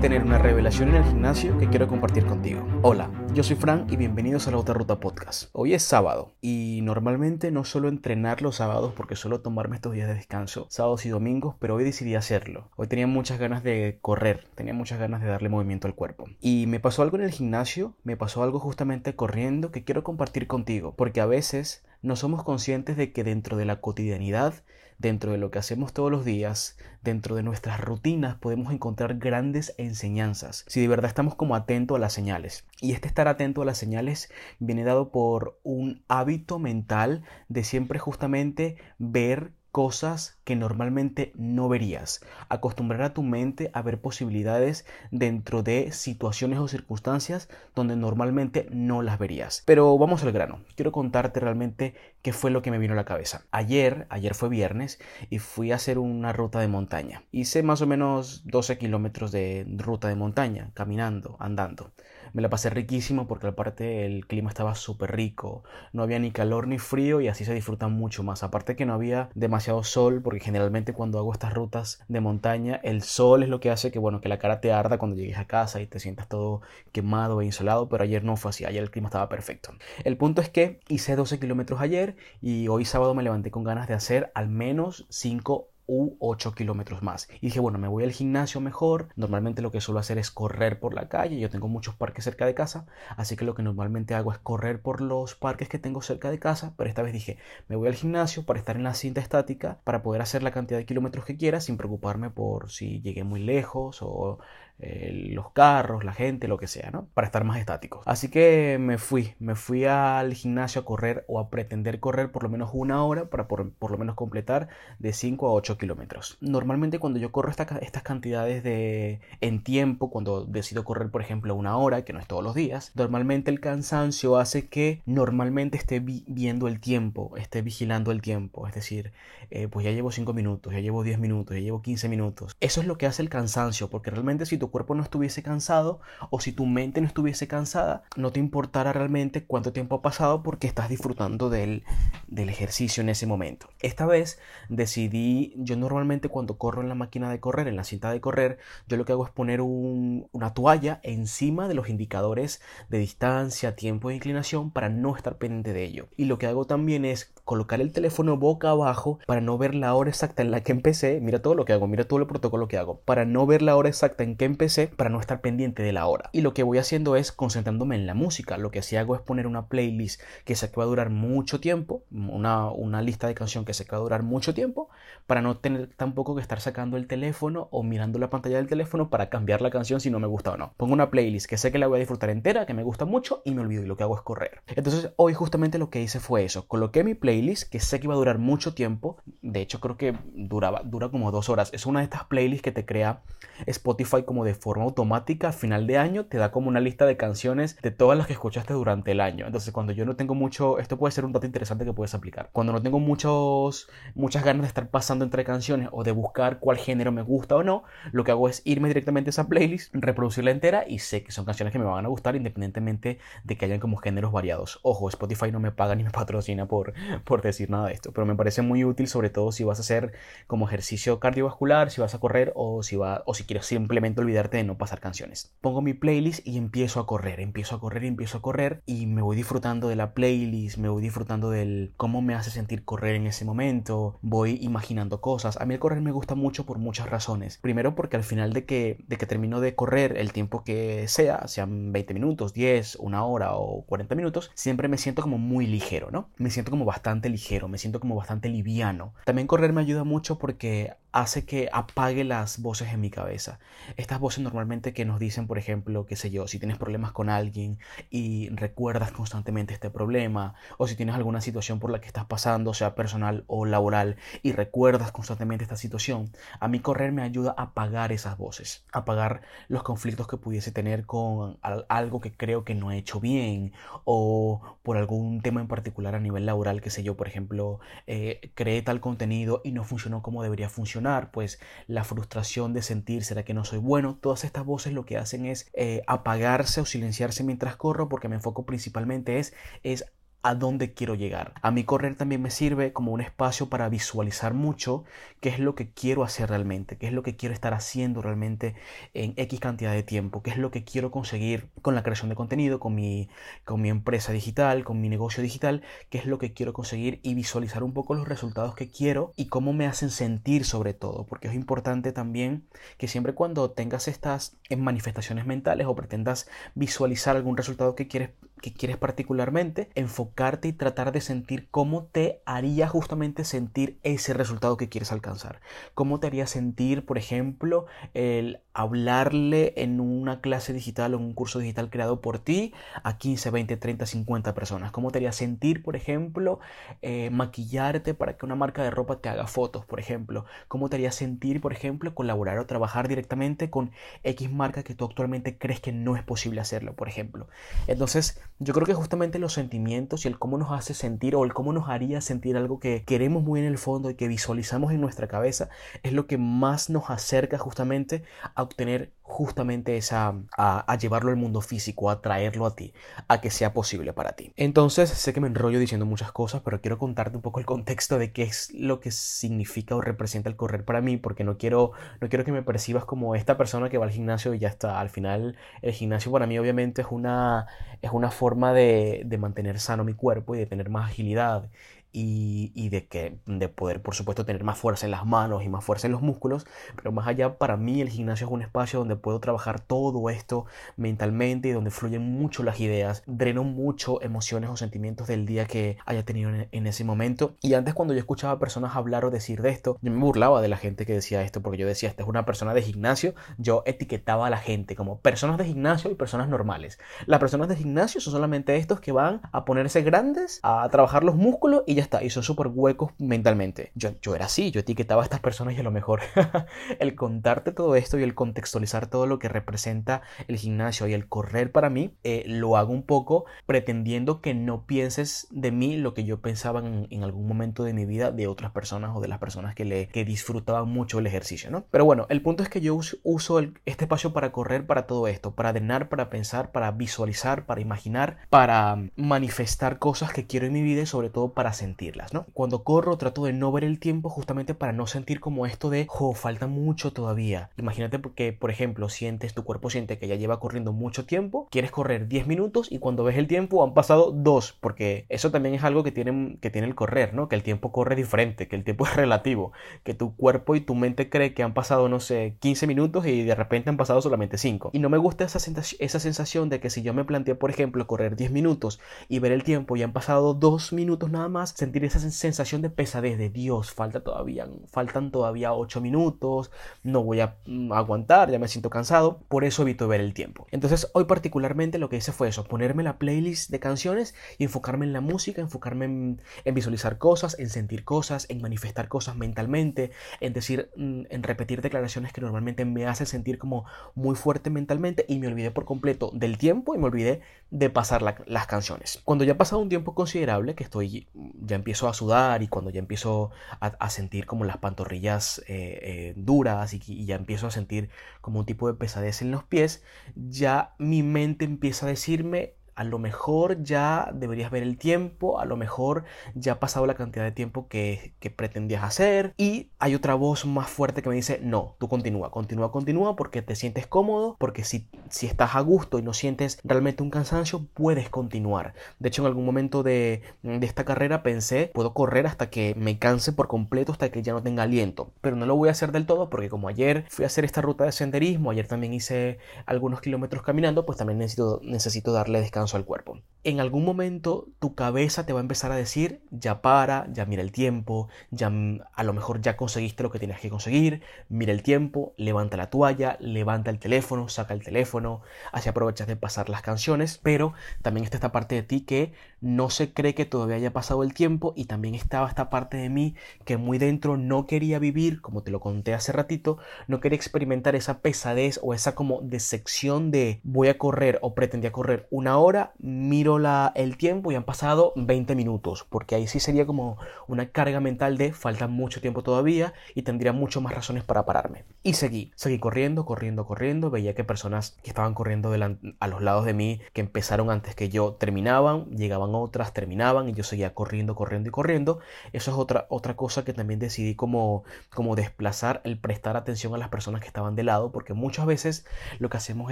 tener una revelación en el gimnasio que quiero compartir contigo. Hola, yo soy Fran y bienvenidos a la Otra Ruta Podcast. Hoy es sábado y normalmente no suelo entrenar los sábados porque suelo tomarme estos días de descanso, sábados y domingos, pero hoy decidí hacerlo. Hoy tenía muchas ganas de correr, tenía muchas ganas de darle movimiento al cuerpo. Y me pasó algo en el gimnasio, me pasó algo justamente corriendo que quiero compartir contigo, porque a veces no somos conscientes de que dentro de la cotidianidad, dentro de lo que hacemos todos los días, dentro de nuestras rutinas, podemos encontrar grandes enseñanzas, si de verdad estamos como atentos a las señales. Y este estar atento a las señales viene dado por un hábito mental de siempre justamente ver cosas que normalmente no verías. Acostumbrar a tu mente a ver posibilidades dentro de situaciones o circunstancias donde normalmente no las verías. Pero vamos al grano. Quiero contarte realmente qué fue lo que me vino a la cabeza. Ayer, ayer fue viernes y fui a hacer una ruta de montaña. Hice más o menos 12 kilómetros de ruta de montaña, caminando, andando. Me la pasé riquísimo porque aparte el clima estaba súper rico. No había ni calor ni frío y así se disfruta mucho más. Aparte que no había demasiado sol porque generalmente cuando hago estas rutas de montaña el sol es lo que hace que bueno que la cara te arda cuando llegues a casa y te sientas todo quemado e insolado. Pero ayer no fue así. Ayer el clima estaba perfecto. El punto es que hice 12 kilómetros ayer y hoy sábado me levanté con ganas de hacer al menos 5 u 8 kilómetros más. Y dije, bueno, me voy al gimnasio mejor. Normalmente lo que suelo hacer es correr por la calle. Yo tengo muchos parques cerca de casa. Así que lo que normalmente hago es correr por los parques que tengo cerca de casa. Pero esta vez dije, me voy al gimnasio para estar en la cinta estática, para poder hacer la cantidad de kilómetros que quiera sin preocuparme por si llegué muy lejos o eh, los carros, la gente, lo que sea, ¿no? Para estar más estáticos. Así que me fui, me fui al gimnasio a correr o a pretender correr por lo menos una hora para por, lo menos completar de 5 a 8 kilómetros. Normalmente cuando yo corro estas cantidades de en tiempo, cuando decido correr por ejemplo una hora, que no es todos los días, normalmente el cansancio hace que normalmente esté viendo el tiempo, esté vigilando el tiempo, es decir, eh, pues ya llevo 5 minutos, ya llevo 10 minutos, ya llevo 15 minutos. Eso es lo que hace el cansancio, porque realmente si tú cuerpo no estuviese cansado o si tu mente no estuviese cansada, no te importara realmente cuánto tiempo ha pasado porque estás disfrutando del, del ejercicio en ese momento. Esta vez decidí, yo normalmente cuando corro en la máquina de correr, en la cinta de correr, yo lo que hago es poner una toalla encima de los indicadores de distancia, tiempo e inclinación para no estar pendiente de ello. Y lo que hago también es colocar el teléfono boca abajo para no ver la hora exacta en la que empecé. Mira todo lo que hago, mira todo el protocolo que hago. Para no ver la hora exacta en que empecé, para no estar pendiente de la hora. Y lo que voy haciendo es concentrándome en la música. Lo que sí hago es poner una playlist que sé que va a durar mucho tiempo, una, una lista de canción que sé que va a durar mucho tiempo, para no tener tampoco que estar sacando el teléfono o mirando la pantalla del teléfono para cambiar la canción si no me gusta o no. Pongo una playlist que sé que la voy a disfrutar entera, que me gusta mucho y me olvido y lo que hago es correr. Entonces hoy justamente lo que hice fue eso. Coloqué mi playlist que sé que iba a durar mucho tiempo. De hecho, creo que duraba, dura como dos horas. Es una de estas playlists que te crea Spotify como de forma automática. A final de año te da como una lista de canciones de todas las que escuchaste durante el año. Entonces, cuando yo no tengo mucho, esto puede ser un dato interesante que puedes aplicar. Cuando no tengo muchos, muchas ganas de estar pasando entre canciones o de buscar cuál género me gusta o no, lo que hago es irme directamente a esa playlist, reproducirla entera y sé que son canciones que me van a gustar independientemente de que hayan como géneros variados. Ojo, Spotify no me paga ni me patrocina por por decir nada de esto, pero me parece muy útil sobre todo si vas a hacer como ejercicio cardiovascular, si vas a correr o si, va, o si quieres simplemente olvidarte de no pasar canciones. Pongo mi playlist y empiezo a correr, empiezo a correr empiezo a correr y me voy disfrutando de la playlist, me voy disfrutando del cómo me hace sentir correr en ese momento, voy imaginando cosas. A mí el correr me gusta mucho por muchas razones. Primero porque al final de que, de que termino de correr el tiempo que sea, sean 20 minutos, 10, una hora o 40 minutos, siempre me siento como muy ligero, ¿no? Me siento como bastante ligero, me siento como bastante liviano. También correr me ayuda mucho porque hace que apague las voces en mi cabeza. Estas voces normalmente que nos dicen, por ejemplo, qué sé yo, si tienes problemas con alguien y recuerdas constantemente este problema, o si tienes alguna situación por la que estás pasando, sea personal o laboral, y recuerdas constantemente esta situación, a mí correr me ayuda a apagar esas voces, a apagar los conflictos que pudiese tener con algo que creo que no he hecho bien, o por algún tema en particular a nivel laboral, que sé yo, por ejemplo, eh, creé tal contenido y no funcionó como debería funcionar pues la frustración de sentir, ¿será que no soy bueno? Todas estas voces lo que hacen es eh, apagarse o silenciarse mientras corro porque me enfoco principalmente es a dónde quiero llegar. A mí correr también me sirve como un espacio para visualizar mucho qué es lo que quiero hacer realmente, qué es lo que quiero estar haciendo realmente en X cantidad de tiempo, qué es lo que quiero conseguir con la creación de contenido, con mi, con mi empresa digital, con mi negocio digital, qué es lo que quiero conseguir y visualizar un poco los resultados que quiero y cómo me hacen sentir sobre todo, porque es importante también que siempre cuando tengas estas manifestaciones mentales o pretendas visualizar algún resultado que quieres que quieres particularmente, enfocarte y tratar de sentir cómo te haría justamente sentir ese resultado que quieres alcanzar. Cómo te haría sentir, por ejemplo, el hablarle en una clase digital o en un curso digital creado por ti a 15, 20, 30, 50 personas. Cómo te haría sentir, por ejemplo, eh, maquillarte para que una marca de ropa te haga fotos, por ejemplo. Cómo te haría sentir, por ejemplo, colaborar o trabajar directamente con X marca que tú actualmente crees que no es posible hacerlo, por ejemplo. Entonces, yo creo que justamente los sentimientos y el cómo nos hace sentir o el cómo nos haría sentir algo que queremos muy en el fondo y que visualizamos en nuestra cabeza es lo que más nos acerca justamente a obtener justamente esa a, llevarlo al mundo físico, a traerlo a ti, a que sea posible para ti. Entonces, sé que me enrollo diciendo muchas cosas, pero quiero contarte un poco el contexto de qué es lo que significa o representa el correr para mí, porque no quiero no quiero que me percibas como esta persona que va al gimnasio y ya está. Al final, el gimnasio para mí obviamente es una es una forma de mantener sano mi cuerpo y de tener más agilidad y, de, que, de poder, por supuesto, tener más fuerza en las manos y más fuerza en los músculos. Pero más allá, para mí el gimnasio es un espacio donde puedo trabajar todo esto mentalmente y donde fluyen mucho las ideas, dreno mucho emociones o sentimientos del día que haya tenido en, ese momento. Y antes cuando yo escuchaba a personas hablar o decir de esto, yo me burlaba de la gente que decía esto porque yo decía, esta es una persona de gimnasio, yo etiquetaba a la gente como personas de gimnasio y personas normales. Las personas de gimnasio son solamente estos que van a ponerse grandes, a trabajar los músculos y ya y son súper huecos mentalmente. Yo, yo era así, yo etiquetaba a estas personas y a lo mejor el contarte todo esto y el contextualizar todo lo que representa el gimnasio y el correr para mí, eh, lo hago un poco pretendiendo que no pienses de mí lo que yo pensaba en, algún momento de mi vida de otras personas o de las personas que, le, que disfrutaban mucho el ejercicio, ¿no? Pero bueno, el punto es que yo uso, este espacio para correr para todo esto, para drenar, para pensar, para visualizar, para imaginar, para manifestar cosas que quiero en mi vida y sobre todo para sentir ¿no? Cuando corro trato de no ver el tiempo justamente para no sentir como esto de, jo, falta mucho todavía. Imagínate que, por ejemplo, sientes, tu cuerpo siente que ya lleva corriendo mucho tiempo, quieres correr 10 minutos y cuando ves el tiempo han pasado 2, porque eso también es algo que tiene, que tiene el correr, ¿no? Que el tiempo corre diferente, que el tiempo es relativo, que tu cuerpo y tu mente cree que han pasado, no sé, 15 minutos y de repente han pasado solamente 5. Y no me gusta esa, esa sensación de que si yo me planteé, por ejemplo, correr 10 minutos y ver el tiempo y han pasado 2 minutos nada más, sentir esa sensación de pesadez de Dios, falta todavía, faltan todavía 8 minutos, no voy a mm, aguantar, ya me siento cansado, por eso evito ver el tiempo. Entonces hoy particularmente lo que hice fue eso, ponerme la playlist de canciones y enfocarme en la música, enfocarme en, visualizar cosas, en sentir cosas, en manifestar cosas mentalmente, en decir, mm, en repetir declaraciones que normalmente me hacen sentir como muy fuerte mentalmente y me olvidé por completo del tiempo y me olvidé de pasar las canciones. Cuando ya ha pasado un tiempo considerable, que estoy ya empiezo a sudar y cuando ya empiezo a, sentir como las pantorrillas eh, eh, duras y, y, ya empiezo a sentir como un tipo de pesadez en los pies, ya mi mente empieza a decirme a lo mejor ya deberías ver el tiempo, a lo mejor ya ha pasado la cantidad de tiempo que, pretendías hacer y hay otra voz más fuerte que me dice, no, tú continúa, continúa, continúa porque te sientes cómodo, porque si, si estás a gusto y no sientes realmente un cansancio, puedes continuar. De hecho, en algún momento de, de esta carrera pensé, puedo correr hasta que me canse por completo, hasta que ya no tenga aliento, pero no lo voy a hacer del todo porque como ayer fui a hacer esta ruta de senderismo, ayer también hice algunos kilómetros caminando, pues también necesito, necesito darle descanso al cuerpo. En algún momento tu cabeza te va a empezar a decir, ya para, ya mira el tiempo, ya a lo mejor ya conseguiste lo que tienes que conseguir, mira el tiempo, levanta la toalla, levanta el teléfono, saca el teléfono, así aprovechas de pasar las canciones, pero también está esta parte de ti que no se cree que todavía haya pasado el tiempo y también estaba esta parte de mí que muy dentro no quería vivir, como te lo conté hace ratito, no quería experimentar esa pesadez o esa como decepción de voy a correr o pretendía correr una hora miro la, el tiempo y han pasado 20 minutos, porque ahí sí sería como una carga mental de falta mucho tiempo todavía y tendría mucho más razones para pararme. Y seguí, seguí corriendo, corriendo, corriendo, veía que personas que estaban corriendo a los lados de mí, que empezaron antes que yo, terminaban, llegaban otras, terminaban y yo seguía corriendo, corriendo y corriendo. Eso es otra, otra cosa que también decidí como, como desplazar el prestar atención a las personas que estaban de lado, porque muchas veces lo que hacemos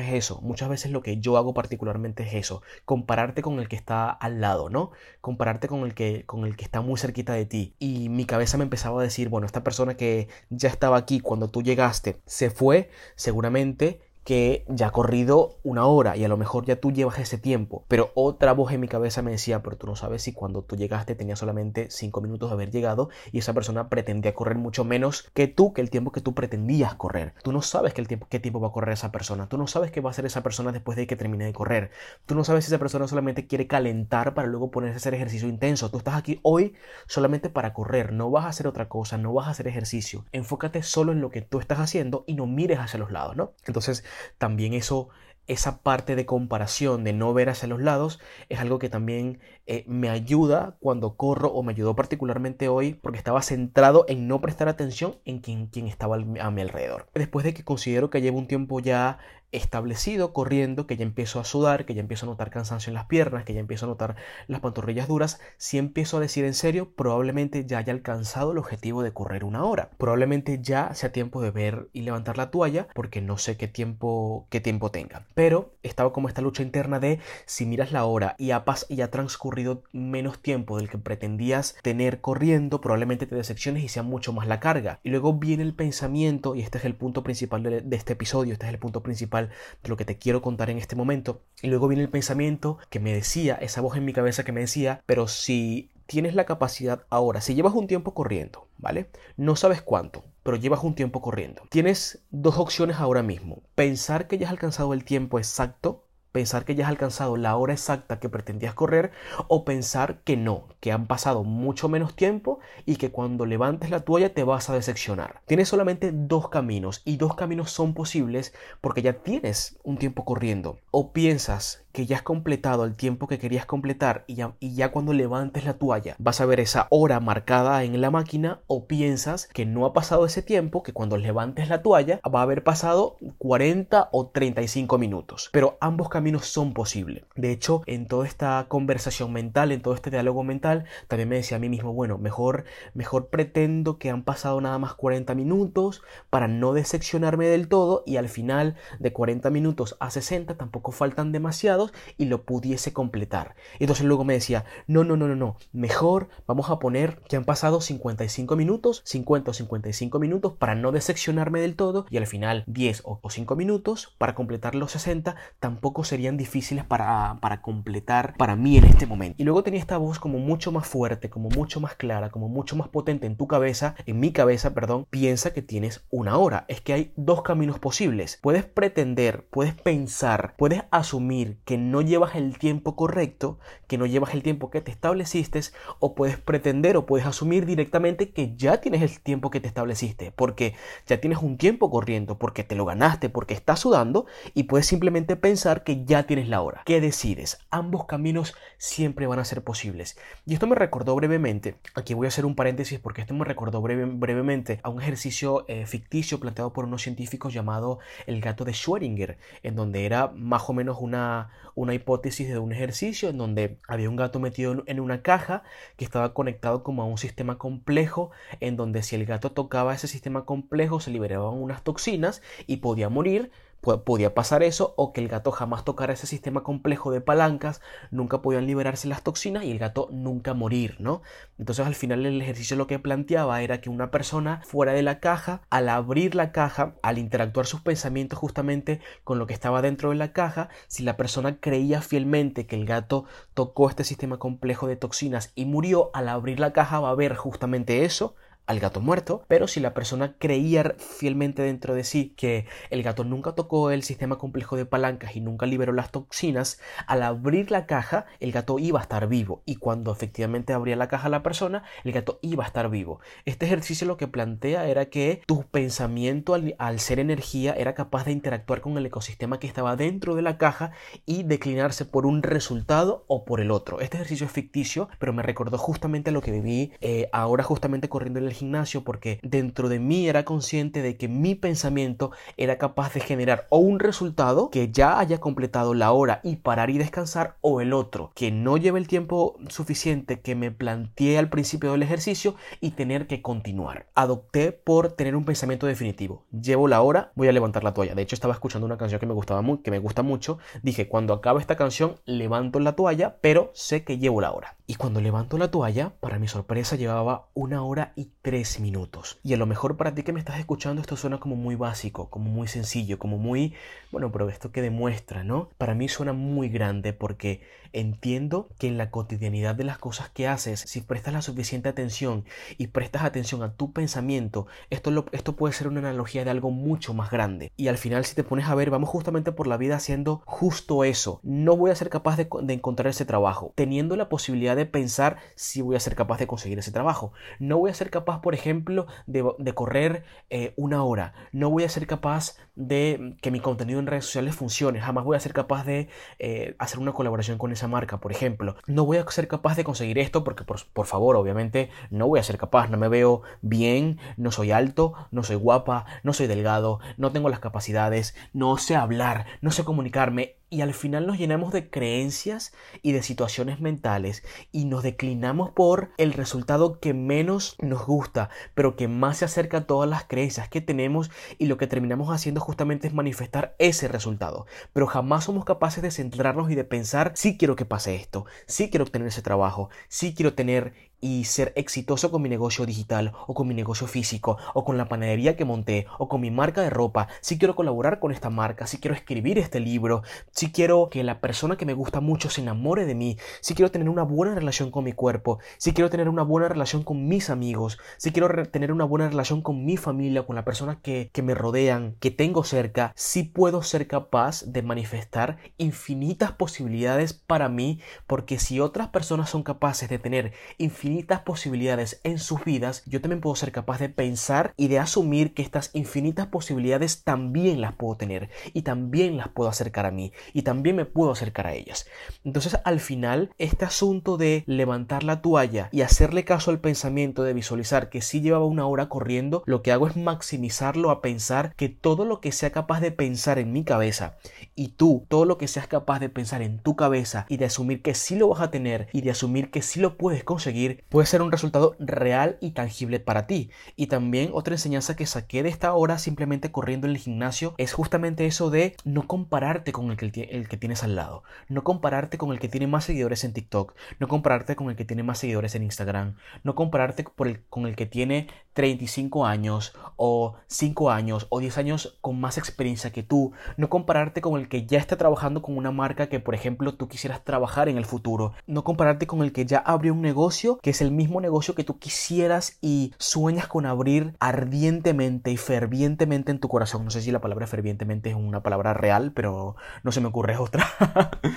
es eso, muchas veces lo que yo hago particularmente es eso, compararte con el que está al lado, ¿no? Compararte con el que, el que está muy cerquita de ti. Y mi cabeza me empezaba a decir, bueno, esta persona que ya estaba aquí cuando tú llegaste se fue, seguramente que ya ha corrido una hora y a lo mejor ya tú llevas ese tiempo. Pero otra voz en mi cabeza me decía, pero tú no sabes si cuando tú llegaste tenía solamente 5 minutos de haber llegado y esa persona pretendía correr mucho menos que tú, que el tiempo que tú pretendías correr. Tú no sabes que el tiempo, qué tiempo va a correr esa persona. Tú no sabes qué va a hacer esa persona después de que termine de correr. Tú no sabes si esa persona solamente quiere calentar para luego ponerse a hacer ejercicio intenso. Tú estás aquí hoy solamente para correr. No vas a hacer otra cosa, no vas a hacer ejercicio. Enfócate solo en lo que tú estás haciendo y no mires hacia los lados, ¿no? Entonces, también eso, esa parte de comparación, de no ver hacia los lados, es algo que también eh, me ayuda cuando corro o me ayudó particularmente hoy porque estaba centrado en no prestar atención en quien, quien estaba a mi alrededor. Después de que considero que llevo un tiempo ya establecido corriendo, que ya empiezo a sudar, que ya empiezo a notar cansancio en las piernas, que ya empiezo a notar las pantorrillas duras, si empiezo a decir en serio, probablemente ya haya alcanzado el objetivo de correr una hora. Probablemente ya sea tiempo de ver y levantar la toalla, porque no sé qué tiempo, qué tiempo tenga. Pero estaba como esta lucha interna de si miras la hora y ha, ha transcurrido menos tiempo del que pretendías tener corriendo, probablemente te decepciones y sea mucho más la carga. Y luego viene el pensamiento, y este es el punto principal de este episodio, este es el punto principal de lo que te quiero contar en este momento. Y luego viene el pensamiento que me decía, esa voz en mi cabeza que me decía, pero si tienes la capacidad ahora, si llevas un tiempo corriendo, ¿vale? No sabes cuánto, pero llevas un tiempo corriendo. Tienes dos opciones ahora mismo. Pensar que ya has alcanzado el tiempo exacto pensar que ya has alcanzado la hora exacta que pretendías correr o pensar que no, que han pasado mucho menos tiempo y que cuando levantes la toalla te vas a decepcionar. Tienes solamente dos caminos y dos caminos son posibles porque ya tienes un tiempo corriendo. O piensas que ya has completado el tiempo que querías completar y ya, y ya cuando levantes la toalla vas a ver esa hora marcada en la máquina o piensas que no ha pasado ese tiempo, que cuando levantes la toalla va a haber pasado 40 o 35 minutos. Pero ambos caminos son posibles. De hecho, en toda esta conversación mental, en todo este diálogo mental, también me decía a mí mismo, bueno, mejor, mejor pretendo que han pasado nada más 40 minutos para no decepcionarme del todo y al final de 40 minutos a 60 tampoco faltan demasiado y lo pudiese completar. Entonces luego me decía, no, no, no, no, no, mejor vamos a poner que han pasado 55 minutos, 50 o 55 minutos para no decepcionarme del todo y al final 10 o 5 minutos para completar los 60 tampoco serían difíciles para, para completar para mí en este momento. Y luego tenía esta voz como mucho más fuerte, como mucho más clara, como mucho más potente en tu cabeza, en mi cabeza, perdón, piensa que tienes una hora. Es que hay dos caminos posibles. Puedes pretender, puedes pensar, puedes asumir que no llevas el tiempo correcto, que no llevas el tiempo que te estableciste, o puedes pretender o puedes asumir directamente que ya tienes el tiempo que te estableciste, porque ya tienes un tiempo corriendo, porque te lo ganaste, porque estás sudando, y puedes simplemente pensar que ya tienes la hora. ¿Qué decides? Ambos caminos siempre van a ser posibles. Y esto me recordó brevemente, aquí voy a hacer un paréntesis porque esto me recordó brevemente a un ejercicio eh, ficticio planteado por unos científicos llamado el gato de Schrödinger, en donde era más o menos una, una hipótesis de un ejercicio en donde había un gato metido en una caja que estaba conectado como a un sistema complejo en donde si el gato tocaba ese sistema complejo se liberaban unas toxinas y podía morir podía pasar eso o que el gato jamás tocara ese sistema complejo de palancas, nunca podían liberarse las toxinas y el gato nunca morir, ¿no? Entonces al final el ejercicio lo que planteaba era que una persona fuera de la caja, al abrir la caja, al interactuar sus pensamientos justamente con lo que estaba dentro de la caja, si la persona creía fielmente que el gato tocó este sistema complejo de toxinas y murió, al abrir la caja va a ver justamente eso, al gato muerto, pero si la persona creía fielmente dentro de sí que el gato nunca tocó el sistema complejo de palancas y nunca liberó las toxinas, al abrir la caja el gato iba a estar vivo y cuando efectivamente abría la caja la persona, el gato iba a estar vivo. Este ejercicio lo que plantea era que tu pensamiento al, ser energía era capaz de interactuar con el ecosistema que estaba dentro de la caja y declinarse por un resultado o por el otro. Este ejercicio es ficticio, pero me recordó justamente lo que viví eh, ahora justamente corriendo en el gimnasio porque dentro de mí era consciente de que mi pensamiento era capaz de generar o un resultado que ya haya completado la hora y parar y descansar o el otro que no lleve el tiempo suficiente que me planteé al principio del ejercicio y tener que continuar. Adopté por tener un pensamiento definitivo. Llevo la hora, voy a levantar la toalla. De hecho estaba escuchando una canción que me gustaba que me gusta mucho. Dije, cuando acabe esta canción levanto la toalla, pero sé que llevo la hora. Y cuando levanto la toalla, para mi sorpresa llevaba una hora y tres minutos. Y a lo mejor para ti que me estás escuchando esto suena como muy básico, como muy sencillo, como muy, bueno, pero esto que demuestra, ¿no? Para mí suena muy grande porque entiendo que en la cotidianidad de las cosas que haces, si prestas la suficiente atención y prestas atención a tu pensamiento, esto, esto puede ser una analogía de algo mucho más grande. Y al final si te pones a ver, vamos justamente por la vida haciendo justo eso. No voy a ser capaz de, de encontrar ese trabajo, teniendo la posibilidad de pensar si voy a ser capaz de conseguir ese trabajo. No voy a ser capaz, por ejemplo, de, de correr eh, una hora. No voy a ser capaz de que mi contenido en redes sociales funcione. Jamás voy a ser capaz de eh, hacer una colaboración con esa marca, por ejemplo. No voy a ser capaz de conseguir esto porque, por, por favor, obviamente no voy a ser capaz. No me veo bien, no soy alto, no soy guapa, no soy delgado, no tengo las capacidades, no sé hablar, no sé comunicarme y al final nos llenamos de creencias y de situaciones mentales y nos declinamos por el resultado que menos nos gusta, pero que más se acerca a todas las creencias que tenemos y lo que terminamos haciendo justamente es manifestar ese resultado. Pero jamás somos capaces de centrarnos y de pensar, sí quiero que pase esto, sí quiero obtener ese trabajo, sí quiero tener y ser exitoso con mi negocio digital o con mi negocio físico o con la panadería que monté o con mi marca de ropa, si quiero colaborar con esta marca, si quiero escribir este libro, si quiero que la persona que me gusta mucho se enamore de mí, si quiero tener una buena relación con mi cuerpo, si quiero tener una buena relación con mis amigos, si quiero tener una buena relación con mi familia, con la persona que, que me rodean, que tengo cerca, si puedo ser capaz de manifestar infinitas posibilidades para mí, porque si otras personas son capaces de tener infinitas posibilidades en sus vidas, yo también puedo ser capaz de pensar y de asumir que estas infinitas posibilidades también las puedo tener y también las puedo acercar a mí y también me puedo acercar a ellas. Entonces al final este asunto de levantar la toalla y hacerle caso al pensamiento de visualizar que si llevaba una hora corriendo, lo que hago es maximizarlo a pensar que todo lo que sea capaz de pensar en mi cabeza y tú, todo lo que seas capaz de pensar en tu cabeza y de asumir que sí lo vas a tener y de asumir que sí lo puedes conseguir, puede ser un resultado real y tangible para ti. Y también otra enseñanza que saqué de esta hora simplemente corriendo en el gimnasio es justamente eso de no compararte con el que, el que tienes al lado, no compararte con el que tiene más seguidores en TikTok, no compararte con el que tiene más seguidores en Instagram, no compararte el, con el que tiene 35 años o 5 años o 10 años con más experiencia que tú, no compararte con el que ya está trabajando con una marca que por ejemplo tú quisieras trabajar en el futuro, no compararte con el que ya abrió un negocio que es el mismo negocio que tú quisieras y sueñas con abrir ardientemente y fervientemente en tu corazón. No sé si la palabra fervientemente es una palabra real, pero no se me ocurre otra.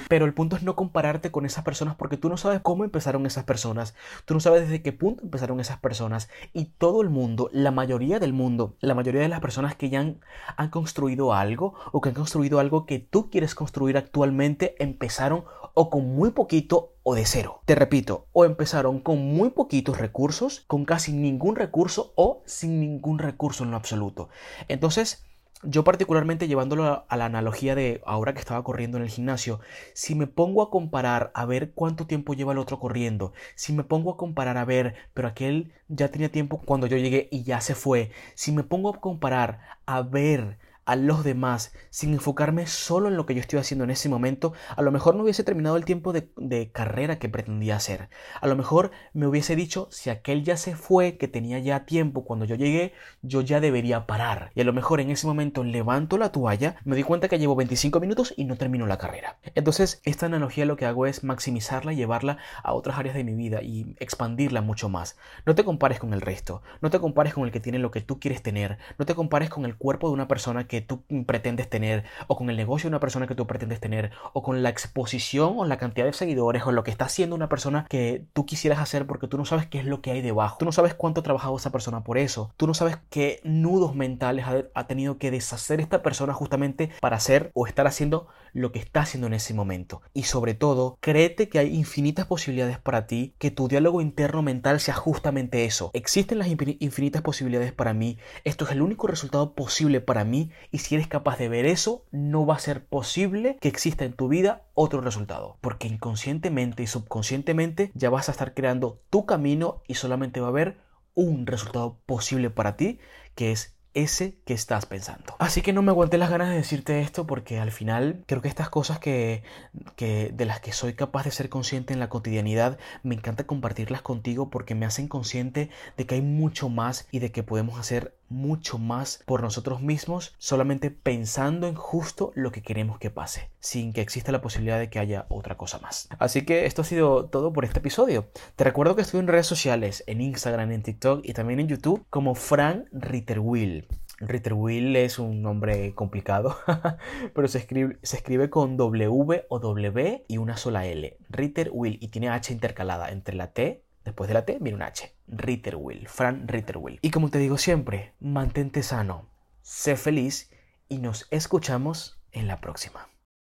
pero el punto es no compararte con esas personas porque tú no sabes cómo empezaron esas personas, tú no sabes desde qué punto empezaron esas personas y todo el mundo, la mayoría del mundo, la mayoría de las personas que ya han, han construido algo o que han construido algo que tú quieres construir actualmente empezaron o con muy poquito o de cero. Te repito, o empezaron con muy poquitos recursos, con casi ningún recurso o sin ningún recurso en lo absoluto. Entonces, yo particularmente llevándolo a, la analogía de ahora que estaba corriendo en el gimnasio, si me pongo a comparar a ver cuánto tiempo lleva el otro corriendo, si me pongo a comparar a ver, pero aquel ya tenía tiempo cuando yo llegué y ya se fue, si me pongo a comparar a ver a los demás, sin enfocarme solo en lo que yo estoy haciendo en ese momento, a lo mejor no hubiese terminado el tiempo de, de, carrera que pretendía hacer. A lo mejor me hubiese dicho, si aquel ya se fue, que tenía ya tiempo cuando yo llegué, yo ya debería parar. Y a lo mejor en ese momento levanto la toalla, me doy cuenta que llevo 25 minutos y no termino la carrera. Entonces, esta analogía lo que hago es maximizarla y llevarla a otras áreas de mi vida y expandirla mucho más. No te compares con el resto, no te compares con el que tiene lo que tú quieres tener, no te compares con el cuerpo de una persona que tú pretendes tener, o con el negocio de una persona que tú pretendes tener, o con la exposición o la cantidad de seguidores, o lo que está haciendo una persona que tú quisieras hacer porque tú no sabes qué es lo que hay debajo. Tú no sabes cuánto ha trabajado esa persona por eso. Tú no sabes qué nudos mentales ha, ha tenido que deshacer esta persona justamente para hacer o estar haciendo lo que está haciendo en ese momento. Y sobre todo, créete que hay infinitas posibilidades para ti, que tu diálogo interno mental sea justamente eso. Existen las infinitas posibilidades para mí, esto es el único resultado posible para mí y si eres capaz de ver eso, no va a ser posible que exista en tu vida otro resultado, porque inconscientemente y subconscientemente ya vas a estar creando tu camino y solamente va a haber un resultado posible para ti, que es ese que estás pensando. Así que no me aguanté las ganas de decirte esto porque al final creo que estas cosas que, de las que soy capaz de ser consciente en la cotidianidad me encanta compartirlas contigo porque me hacen consciente de que hay mucho más y de que podemos hacer mucho más por nosotros mismos solamente pensando en justo lo que queremos que pase, sin que exista la posibilidad de que haya otra cosa más. Así que esto ha sido todo por este episodio. Te recuerdo que estoy en redes sociales, en Instagram, en TikTok y también en YouTube como Fran Ritterwill. Ritterwill es un nombre complicado, pero se escribe, con W o W y una sola L. Ritterwill y tiene H intercalada entre la T Después de la T viene un H. Ritterwill, Fran Ritterwill. Y como te digo siempre, mantente sano, sé feliz y nos escuchamos en la próxima.